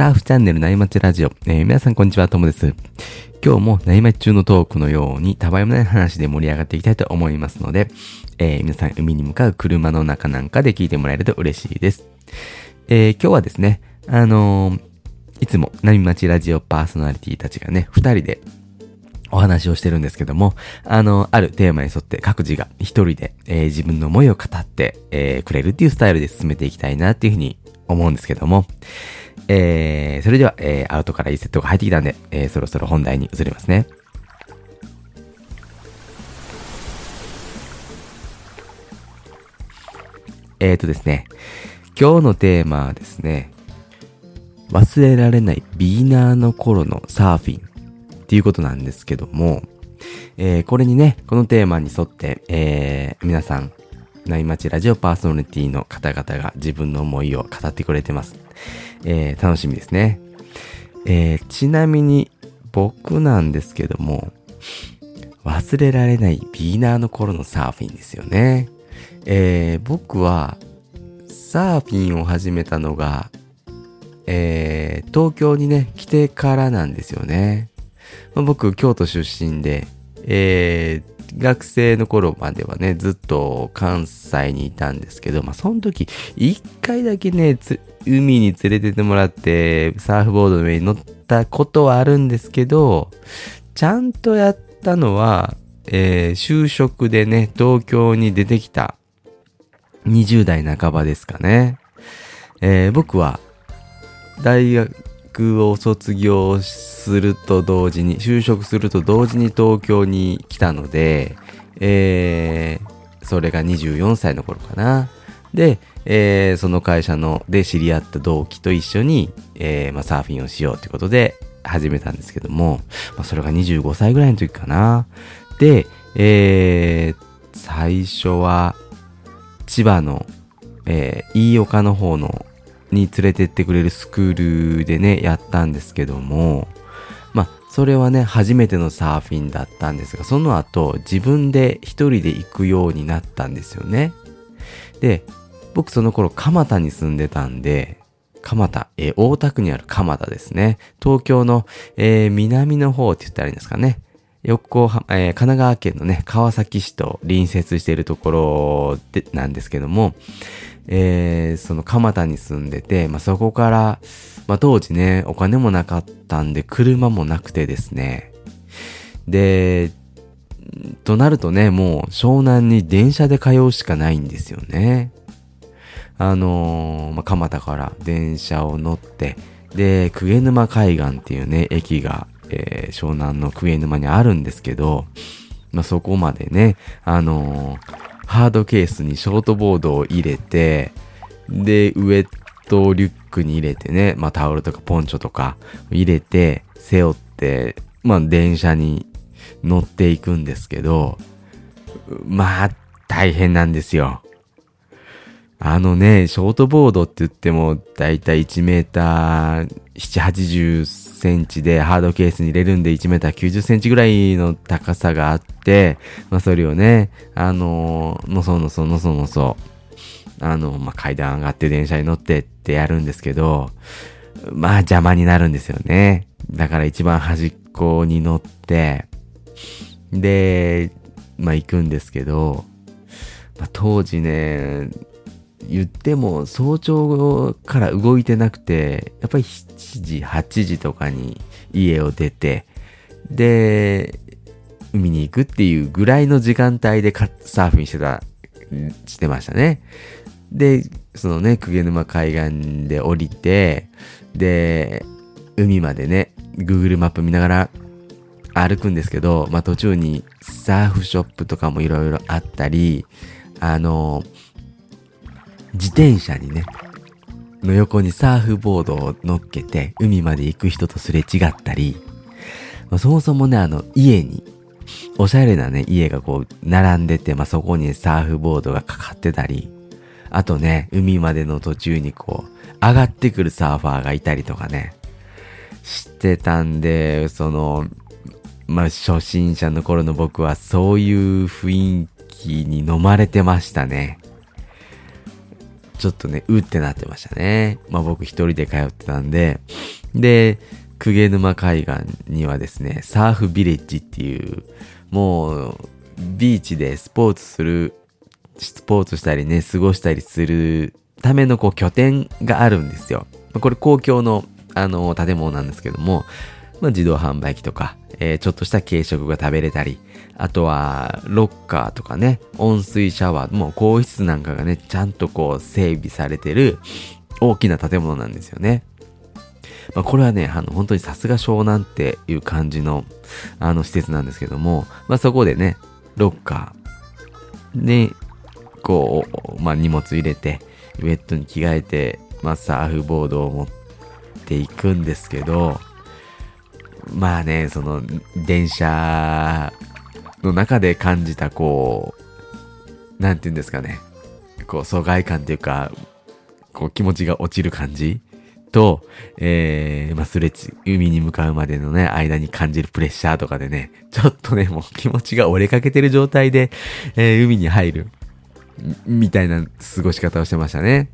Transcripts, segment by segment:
サーフチャンネル内町ラジオ、えー、皆さんこんにちは、ともです。今日も内町中のトークのように、たわいもない話で盛り上がっていきたいと思いますので、えー、皆さん海に向かう車の中なんかで聞いてもらえると嬉しいです。えー、今日はですね、あのー、いつも内町ラジオパーソナリティたちがね、二人でお話をしてるんですけども、あの、あるテーマに沿って各自が一人で、えー、自分の思いを語って、えー、くれるっていうスタイルで進めていきたいなっていうふうに思うんですけども、えー、それでは、えー、アウトからいいセットが入ってきたんで、えー、そろそろ本題に移りますね。えーとですね、今日のテーマはですね、忘れられないビーナーの頃のサーフィンっていうことなんですけども、えー、これにね、このテーマに沿って、えー、皆さん、内町ラジオパーソナリティの方々が自分の思いを語ってくれてます。えー、楽しみですね。えー、ちなみに僕なんですけども、忘れられないビーナーの頃のサーフィンですよね。えー、僕はサーフィンを始めたのが、えー、東京にね、来てからなんですよね。まあ、僕、京都出身で、えー、学生の頃まではね、ずっと関西にいたんですけど、まあ、その時、一回だけね、海に連れてってもらって、サーフボードの上に乗ったことはあるんですけど、ちゃんとやったのは、えー、就職でね、東京に出てきた20代半ばですかね。えー、僕は大学を卒業すると同時に、就職すると同時に東京に来たので、えー、それが24歳の頃かな。で、えー、その会社ので知り合った同期と一緒に、えー、まあ、サーフィンをしようということで始めたんですけども、まあ、それが25歳ぐらいの時かな。で、えー、最初は千葉の、えー、飯岡の方のに連れてってくれるスクールでね、やったんですけども、まあ、それはね、初めてのサーフィンだったんですが、その後、自分で一人で行くようになったんですよね。で、僕その頃蒲田に住んでたんで、蒲田、えー、大田区にある蒲田ですね。東京の、えー、南の方って言ったらいいんですかね。横浜、えー、神奈川県のね、川崎市と隣接しているところで、なんですけども、えー、その蒲田に住んでて、まあ、そこから、まあ、当時ね、お金もなかったんで、車もなくてですね。で、となるとね、もう湘南に電車で通うしかないんですよね。あのー、まあ、蒲田から電車を乗って、で、鵠沼海岸っていうね、駅が、えー、湘南の鵠沼にあるんですけど、まあ、そこまでね、あのー、ハードケースにショートボードを入れて、で、ウエットリュックに入れてね、まあ、タオルとかポンチョとか入れて、背負って、まあ、電車に乗っていくんですけど、まあ、大変なんですよ。あのね、ショートボードって言っても、だいたい1メーター7、80センチでハードケースに入れるんで1メーター90センチぐらいの高さがあって、まあそれをね、あののそのそのそのそ、あの、まあ階段上がって電車に乗ってってやるんですけど、まあ邪魔になるんですよね。だから一番端っこに乗って、で、まあ行くんですけど、まあ、当時ね、言っても早朝から動いてなくて、やっぱり7時、8時とかに家を出て、で、海に行くっていうぐらいの時間帯でサーフィンしてた、してましたね。で、そのね、鵠沼海岸で降りて、で、海までね、Google マップ見ながら歩くんですけど、まあ途中にサーフショップとかもいろいろあったり、あの、自転車にね、の横にサーフボードを乗っけて海まで行く人とすれ違ったり、まあ、そもそもね、あの家に、おしゃれなね、家がこう並んでて、まあ、そこにサーフボードがかかってたり、あとね、海までの途中にこう、上がってくるサーファーがいたりとかね、してたんで、その、まあ、初心者の頃の僕はそういう雰囲気に飲まれてましたね。ちょっとね、うってなってましたね。まあ僕一人で通ってたんで、で、鵠沼海岸にはですね、サーフビレッジっていう、もう、ビーチでスポーツする、スポーツしたりね、過ごしたりするためのこう拠点があるんですよ。これ公共のあの建物なんですけども、まあ、自動販売機とか、えー、ちょっとした軽食が食べれたり、あとは、ロッカーとかね、温水シャワー、もう更衣室なんかがね、ちゃんとこう整備されてる大きな建物なんですよね。まあ、これはね、あの、本当にさすが湘南っていう感じの、あの、施設なんですけども、まあ、そこでね、ロッカー、ね、こう、まあ、荷物入れて、ウェットに着替えて、まあ、サーフボードを持っていくんですけど、まあね、その、電車の中で感じた、こう、なんて言うんですかね、こう、疎外感っていうか、こう、気持ちが落ちる感じと、えー、まあ、スレッチ、海に向かうまでのね、間に感じるプレッシャーとかでね、ちょっとね、もう気持ちが折れかけてる状態で、えー、海に入る、みたいな過ごし方をしてましたね。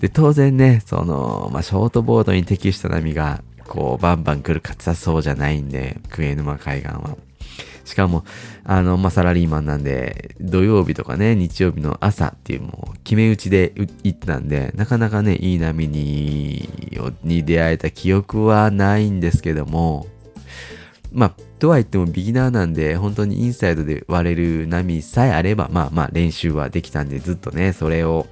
で、当然ね、その、まあ、ショートボードに適した波が、こう、バンバン来るかつさそうじゃないんで、クエ沼海岸は。しかも、あの、まあ、サラリーマンなんで、土曜日とかね、日曜日の朝っていうもう決め打ちで行ったんで、なかなかね、いい波に、に出会えた記憶はないんですけども、まあ、とは言ってもビギナーなんで、本当にインサイドで割れる波さえあれば、まあまあ練習はできたんで、ずっとね、それを、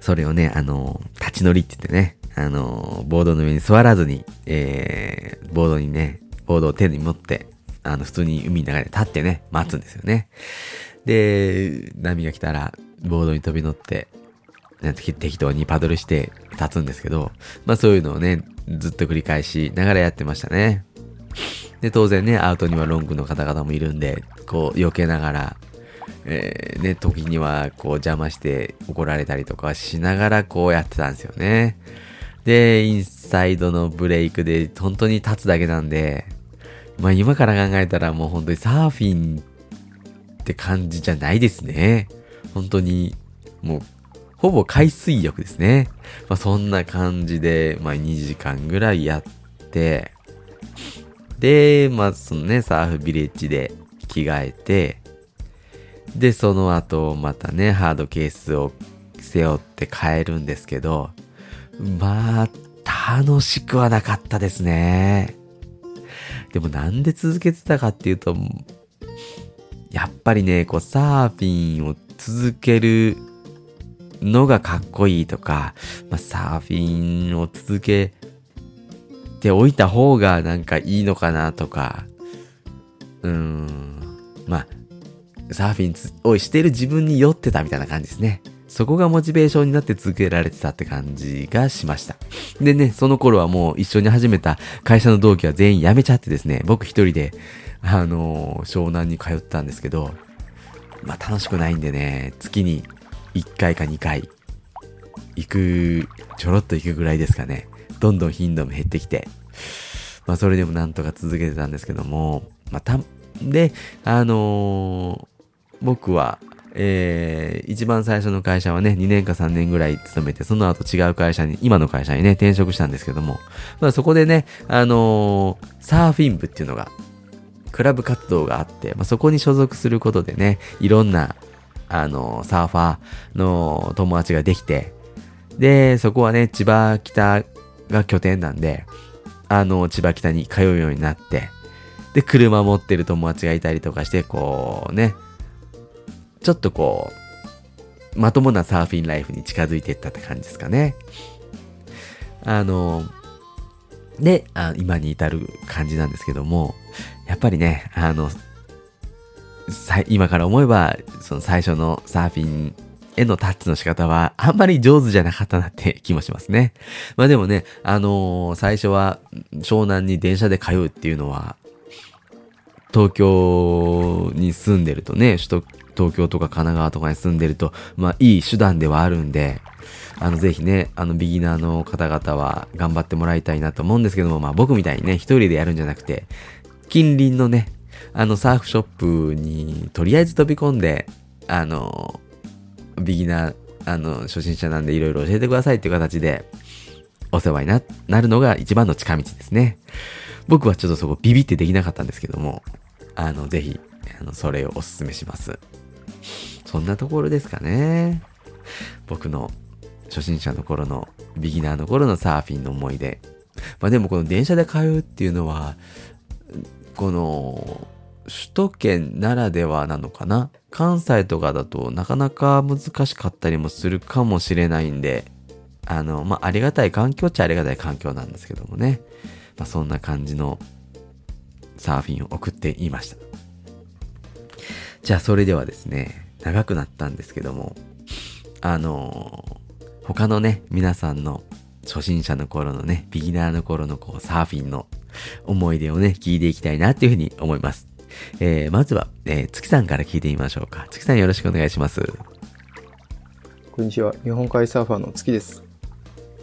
それをね、あの、立ち乗りって言ってね、あの、ボードの上に座らずに、えー、ボードにね、ボードを手に持って、あの、普通に海の中で立ってね、待つんですよね。で、波が来たら、ボードに飛び乗って、適当にパドルして立つんですけど、まあそういうのをね、ずっと繰り返しながらやってましたね。で、当然ね、アウトにはロングの方々もいるんで、こう、避けながら、えー、ね、時にはこう邪魔して怒られたりとかしながらこうやってたんですよね。で、インサイドのブレイクで本当に立つだけなんで、まあ今から考えたらもう本当にサーフィンって感じじゃないですね。本当に、もう、ほぼ海水浴ですね。まあそんな感じで、まあ2時間ぐらいやって、で、まあそのね、サーフビレッジで着替えて、で、その後またね、ハードケースを背負って帰るんですけど、まあ、楽しくはなかったですね。でもなんで続けてたかっていうと、やっぱりね、こうサーフィンを続けるのがかっこいいとか、まあ、サーフィンを続けておいた方がなんかいいのかなとか、うーん、まあ、サーフィンをしてる自分に酔ってたみたいな感じですね。そこがモチベーションになって続けられてたって感じがしました。でね、その頃はもう一緒に始めた会社の同期は全員辞めちゃってですね、僕一人で、あのー、湘南に通ってたんですけど、まあ楽しくないんでね、月に1回か2回、行く、ちょろっと行くぐらいですかね。どんどん頻度も減ってきて、まあそれでもなんとか続けてたんですけども、まあた、で、あのー、僕は、えー、一番最初の会社はね、2年か3年ぐらい勤めて、その後違う会社に、今の会社にね、転職したんですけども、まあそこでね、あのー、サーフィン部っていうのが、クラブ活動があって、まあそこに所属することでね、いろんな、あのー、サーファーの友達ができて、で、そこはね、千葉北が拠点なんで、あの、千葉北に通うようになって、で、車持ってる友達がいたりとかして、こうね、ちょっとこう、まともなサーフィンライフに近づいていったって感じですかね。あの、で、あ今に至る感じなんですけども、やっぱりね、あの、今から思えば、その最初のサーフィンへのタッチの仕方はあんまり上手じゃなかったなって気もしますね。まあでもね、あのー、最初は湘南に電車で通うっていうのは、東京に住んでるとね、首都東京とか神奈川とかに住んでると、まあいい手段ではあるんで、あのぜひね、あのビギナーの方々は頑張ってもらいたいなと思うんですけども、まあ僕みたいにね、一人でやるんじゃなくて、近隣のね、あのサーフショップにとりあえず飛び込んで、あの、ビギナーあの、初心者なんでいろいろ教えてくださいっていう形で、お世話にな、なるのが一番の近道ですね。僕はちょっとそこビビってできなかったんですけども、あの、ぜひ、あの、それをお勧めします。そんなところですかね。僕の初心者の頃の、ビギナーの頃のサーフィンの思い出。まあでもこの電車で通うっていうのは、この、首都圏ならではなのかな関西とかだとなかなか難しかったりもするかもしれないんで、あの、まあ、ありがたい環境っちゃありがたい環境なんですけどもね。まあ、そんな感じのサーフィンを送っていました。じゃあ、それではですね、長くなったんですけども、あのー、他のね、皆さんの初心者の頃のね、ビギナーの頃のこう、サーフィンの思い出をね、聞いていきたいなっていうふうに思います。えー、まずは、えー、月さんから聞いてみましょうか。月さんよろしくお願いします。こんにちは。日本海サーファーの月です。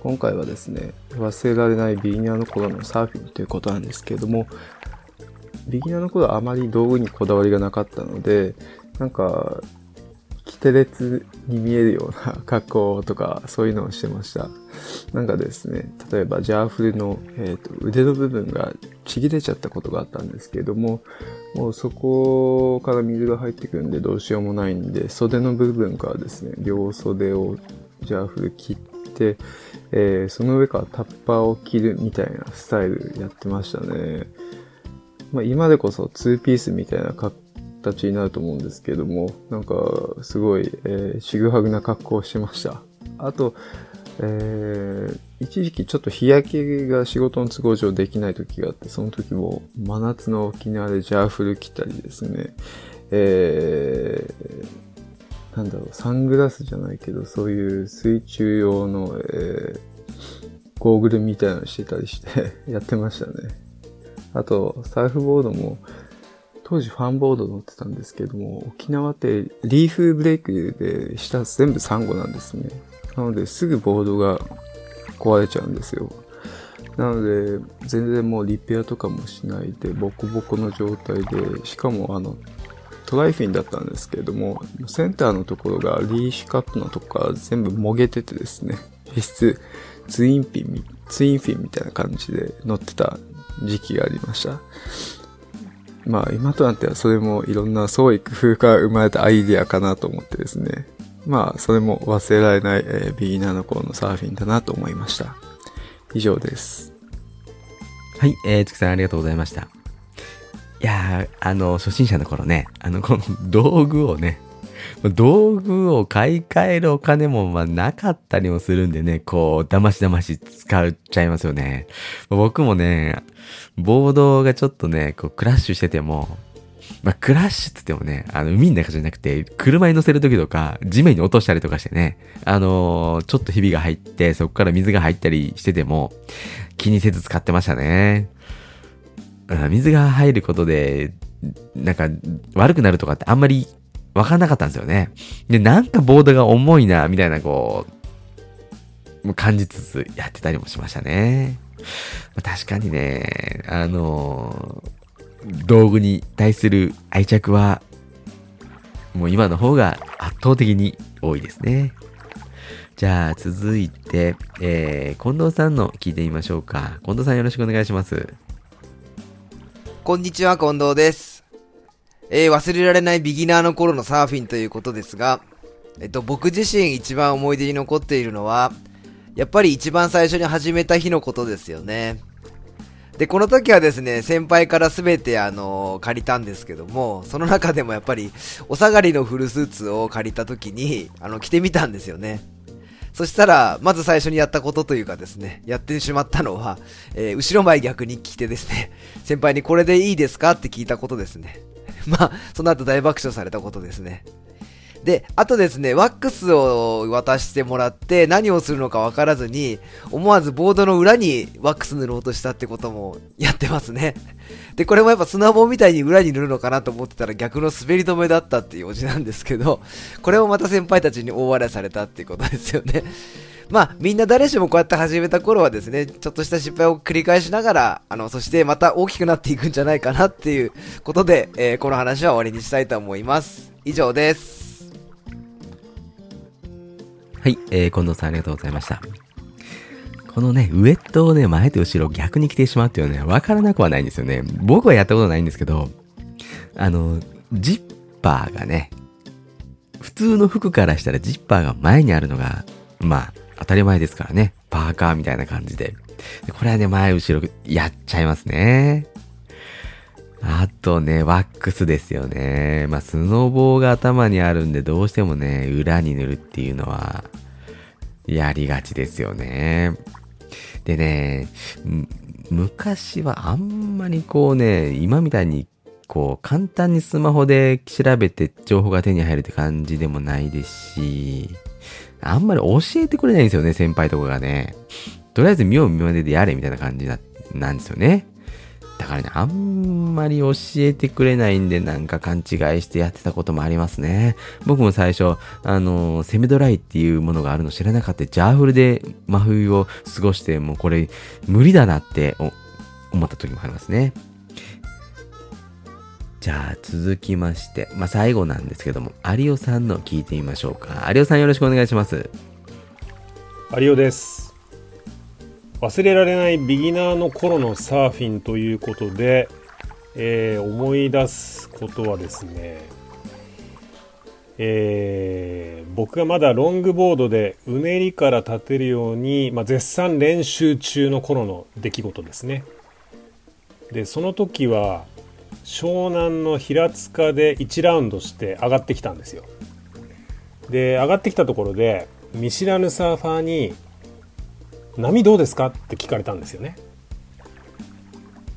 今回はですね、忘れられないビギナーの頃のサーフィンということなんですけれども、ビギナーの頃はあまり道具にこだわりがなかったので、なんか、キテレツに見えるような格好とか、そういうのをしてました。なんかですね、例えばジャーフルの、えーと、腕の部分がちぎれちゃったことがあったんですけれども、もうそこから水が入ってくるんでどうしようもないんで、袖の部分からですね、両袖をジャーフル切って、えー、その上からタッパーを着るみたいなスタイルやってましたね。まあ、今でこそ2ピースみたいな形になると思うんですけども、なんかすごい、えー、ちぐはぐな格好をしてました。あと、えー、一時期ちょっと日焼けが仕事の都合上できない時があって、その時も真夏の沖縄でジャーフル着たりですね、えー、なんだろう、サングラスじゃないけど、そういう水中用の、えー、ゴーグルみたいなのしてたりしてやってましたね。あと、サーフボードも、当時ファンボード乗ってたんですけども、沖縄ってリーフブレイクで下全部サンゴなんですね。なのですぐボードが壊れちゃうんですよ。なので、全然もうリペアとかもしないで、ボコボコの状態で、しかもあの、トライフィンだったんですけれども、センターのところがリーシュカップのとこから全部もげててですね、実質ツインピン、ツインフィンみたいな感じで乗ってた時期がありました。まあ今となってはそれもいろんな創意工夫から生まれたアイディアかなと思ってですね、まあ、それも忘れられない、えー、ビギナーの頃のサーフィンだなと思いました。以上です。はい、えー、つきさんありがとうございました。いや、あの、初心者の頃ね、あの、この道具をね、道具を買い替えるお金もまあなかったりもするんでね、こう、だましだまし使っちゃいますよね。僕もね、ボードがちょっとね、こうクラッシュしてても、まあ、クラッシュって言ってもね、あの、海の中じゃなくて、車に乗せるときとか、地面に落としたりとかしてね、あのー、ちょっとひびが入って、そこから水が入ったりしてても、気にせず使ってましたね。水が入ることで、なんか、悪くなるとかってあんまりわかんなかったんですよね。で、なんかボードが重いな、みたいな、こう、感じつつやってたりもしましたね。確かにね、あのー道具に対する愛着は、もう今の方が圧倒的に多いですね。じゃあ続いて、えー、近藤さんの聞いてみましょうか。近藤さんよろしくお願いします。こんにちは、近藤です。えー、忘れられないビギナーの頃のサーフィンということですが、えっと、僕自身一番思い出に残っているのは、やっぱり一番最初に始めた日のことですよね。で、この時はですね、先輩からすべてあの、借りたんですけども、その中でもやっぱり、お下がりのフルスーツを借りた時に、あの、着てみたんですよね。そしたら、まず最初にやったことというかですね、やってしまったのは、えー、後ろ前逆に着てですね、先輩にこれでいいですか？って聞いたことですね。まあ、その後大爆笑されたことですね。で、あとですね、ワックスを渡してもらって何をするのかわからずに、思わずボードの裏にワックス塗ろうとしたってこともやってますね。で、これもやっぱ砂棒みたいに裏に塗るのかなと思ってたら逆の滑り止めだったっていうおじなんですけど、これをまた先輩たちに大笑いされたっていうことですよね。まあ、みんな誰しもこうやって始めた頃はですね、ちょっとした失敗を繰り返しながら、あの、そしてまた大きくなっていくんじゃないかなっていうことで、えー、この話は終わりにしたいと思います。以上です。はい、えー、近藤さんありがとうございました。このね、ウエットをね、前と後ろ逆に着てしまうっていうのはね、わからなくはないんですよね。僕はやったことないんですけど、あの、ジッパーがね、普通の服からしたらジッパーが前にあるのが、まあ、当たり前ですからね。パーカーみたいな感じで。これはね、前後ろやっちゃいますね。あとね、ワックスですよね。まあ、スノボーが頭にあるんで、どうしてもね、裏に塗るっていうのは、やりがちですよね。でね、昔はあんまりこうね、今みたいにこう簡単にスマホで調べて情報が手に入るって感じでもないですし、あんまり教えてくれないんですよね、先輩とかがね。とりあえず見よう見まねでやれみたいな感じななんですよね。だからね、あんまり教えてくれないんで、なんか勘違いしてやってたこともありますね。僕も最初、あの、セミドライっていうものがあるの知らなかった。ジャーフルで真冬を過ごして、もうこれ無理だなって思った時もありますね。じゃあ続きまして、まあ最後なんですけども、有オさんの聞いてみましょうか。有オさんよろしくお願いします。有オです。忘れられないビギナーの頃のサーフィンということで、えー、思い出すことはですね、えー、僕がまだロングボードでうねりから立てるように、まあ、絶賛練習中の頃の出来事ですねでその時は湘南の平塚で1ラウンドして上がってきたんですよ。で上がってきたところで見知らぬサーファーに波どうですか？って聞かれたんですよね。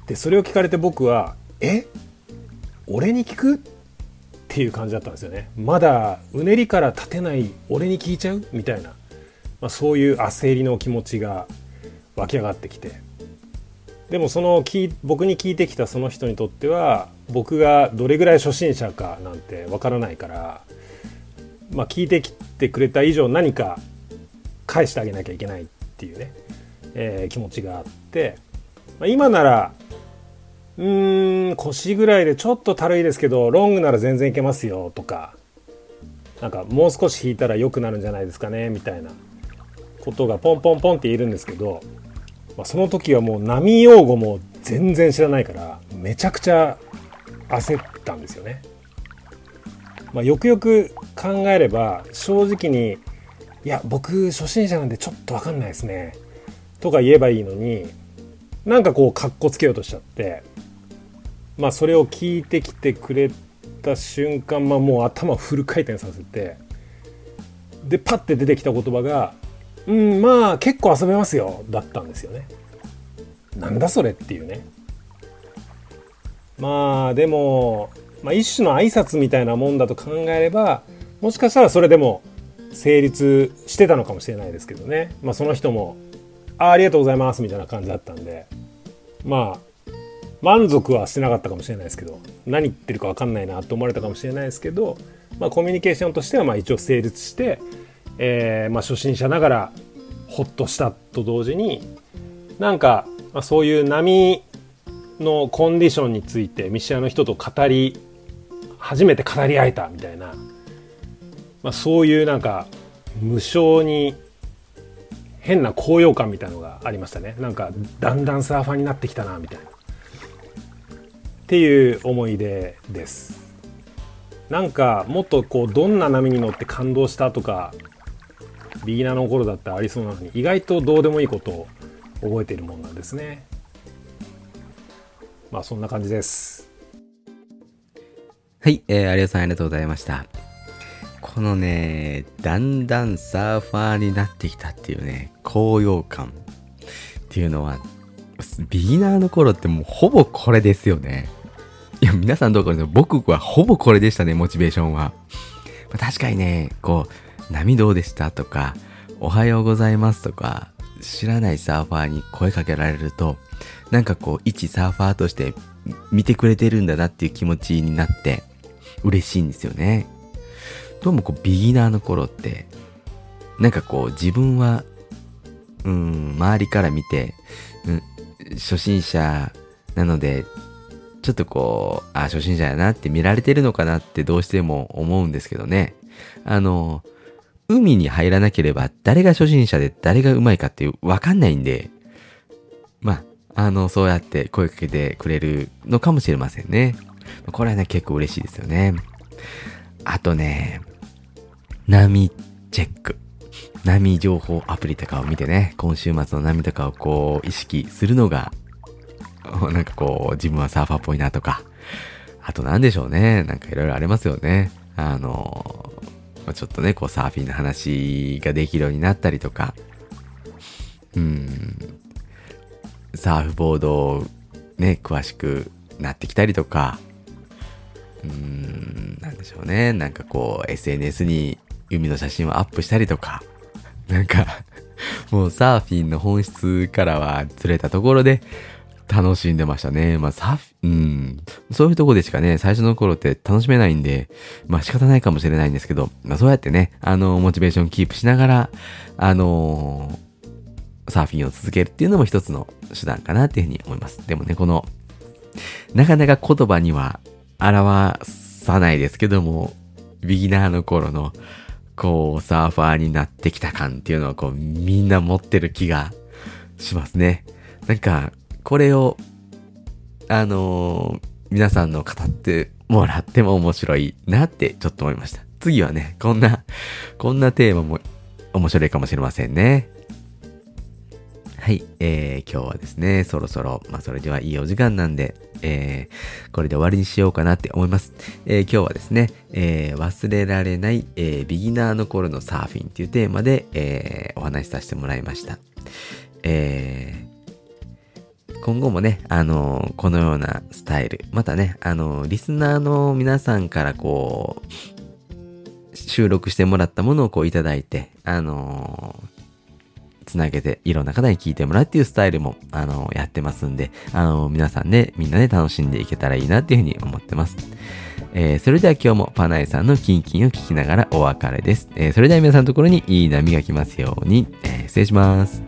でそれを聞かれて僕はえ？俺に聞く？っていう感じだったんですよねまだうねりから立てない俺に聞いちゃう？みたいな、まあ、そういう焦りの気持ちが湧き上がってきて。でもその僕に聞いてきたその人にとっては僕がどれぐらい初心者かなんてわからないから、まあ、聞いてきてくれた以上何か返してあげなきゃいけないっていうね、えー、気持ちがあって、まあ、今ならうーん腰ぐらいでちょっとたるいですけどロングなら全然いけますよとかなんかもう少し引いたら良くなるんじゃないですかねみたいなことがポンポンポンって言えるんですけど、まあ、その時はもう波用語も全然知らないからめちゃくちゃ焦ったんですよね。まあ、よくよく考えれば正直にいや僕初心者なんでちょっと分かんないですねとか言えばいいのになんかこうかっこつけようとしちゃってまあそれを聞いてきてくれた瞬間、まあ、もう頭フル回転させてでパッて出てきた言葉が「うんまあ結構遊べますよ」だったんですよね。なんだそれっていうね。まあでも、まあ、一種の挨拶みたいなもんだと考えればもしかしたらそれでも成立してたのかもしれないですけどね、まあ、その人もあ「ありがとうございます」みたいな感じだったんでまあ満足はしてなかったかもしれないですけど何言ってるか分かんないなと思われたかもしれないですけど、まあ、コミュニケーションとしてはまあ一応成立して、えー、まあ初心者ながらほっとしたと同時になんか、まあ、そういう波のコンディションについてミシアの人と語り初めて語り合えたみたいなまあ、そういうなんか無性に変な高揚感みたいのがありましたね。なんかだんだんサーファーになってきたなみたいな。っていう思い出です。なんかもっとこうどんな波に乗って感動したとかビギナーの頃だったらありそうなのに意外とどうでもいいことを覚えているもんなんですねまあそんな感じですはい、えー、有吉さんありがとうございましたこのね、だんだんサーファーになってきたっていうね、高揚感っていうのは、ビギナーの頃ってもうほぼこれですよね。いや、皆さんどうかです僕はほぼこれでしたね、モチベーションは。まあ、確かにね、こう、波どうでしたとか、おはようございますとか、知らないサーファーに声かけられると、なんかこう、一サーファーとして見てくれてるんだなっていう気持ちになって、嬉しいんですよね。どうもこうビギナーの頃って、なんかこう自分は、うん、周りから見て、うん、初心者なので、ちょっとこう、あ、初心者やなって見られてるのかなってどうしても思うんですけどね。あの、海に入らなければ誰が初心者で誰が上手いかっていうわかんないんで、まあ、あの、そうやって声かけてくれるのかもしれませんね。これはね、結構嬉しいですよね。あとね、波チェック。波情報アプリとかを見てね、今週末の波とかをこう意識するのが、なんかこう自分はサーファーっぽいなとか、あと何でしょうね、なんかいろいろありますよね。あの、まちょっとね、こうサーフィンの話ができるようになったりとか、うん、サーフボードをね、詳しくなってきたりとか、うーん、なんでしょうね。なんかこう、SNS に海の写真をアップしたりとか、なんかもうサーフィンの本質からはずれたところで楽しんでましたね。まあサフ、うん、そういうとこでしかね、最初の頃って楽しめないんで、まあ仕方ないかもしれないんですけど、まあそうやってね、あの、モチベーションキープしながら、あのサーフィンを続けるっていうのも一つの手段かなっていうふうに思います。でもね、この、なかなか言葉には表さないですけども、ビギナーの頃の、こう、サーファーになってきた感っていうのをこう、みんな持ってる気がしますね。なんか、これを、あのー、皆さんの語ってもらっても面白いなってちょっと思いました。次はね、こんな、こんなテーマも面白いかもしれませんね。はい、えー、今日はですね、そろそろ、まあそれではいいお時間なんで、えー、これで終わりにしようかなって思います。えー、今日はですね、えー、忘れられない、えー、ビギナーの頃のサーフィンっていうテーマで、えー、お話しさせてもらいました。えー、今後もね、あの、このようなスタイル、またね、あの、リスナーの皆さんからこう、収録してもらったものをこういただいて、あの、つなげていろんな方に聞いてもらうっていうスタイルも、あの、やってますんで、あの、皆さんね、みんなで楽しんでいけたらいいなっていうふうに思ってます。えー、それでは今日もパナイさんのキンキンを聞きながらお別れです。えー、それでは皆さんのところにいい波が来ますように、えー、失礼します。